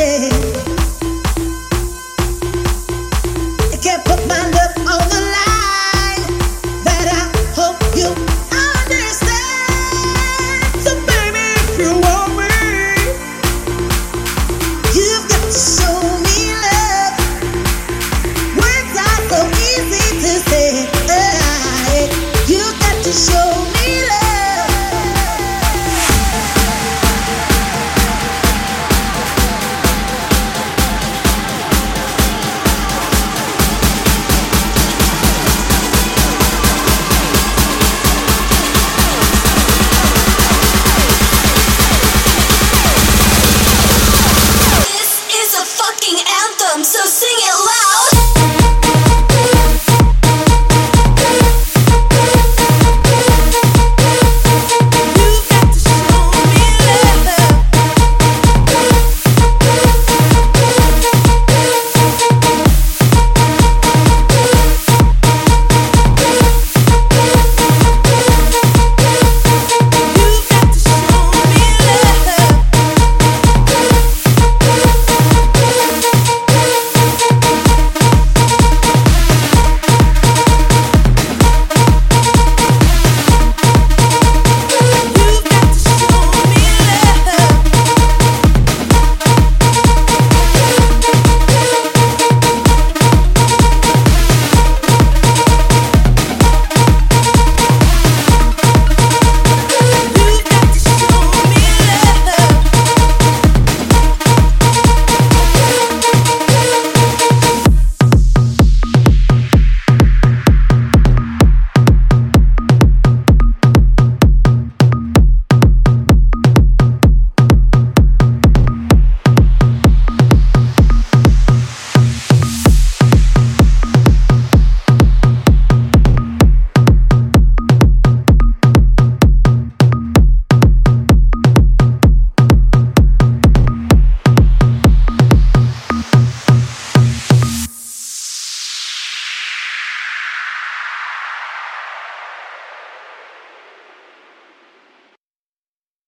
say so sing it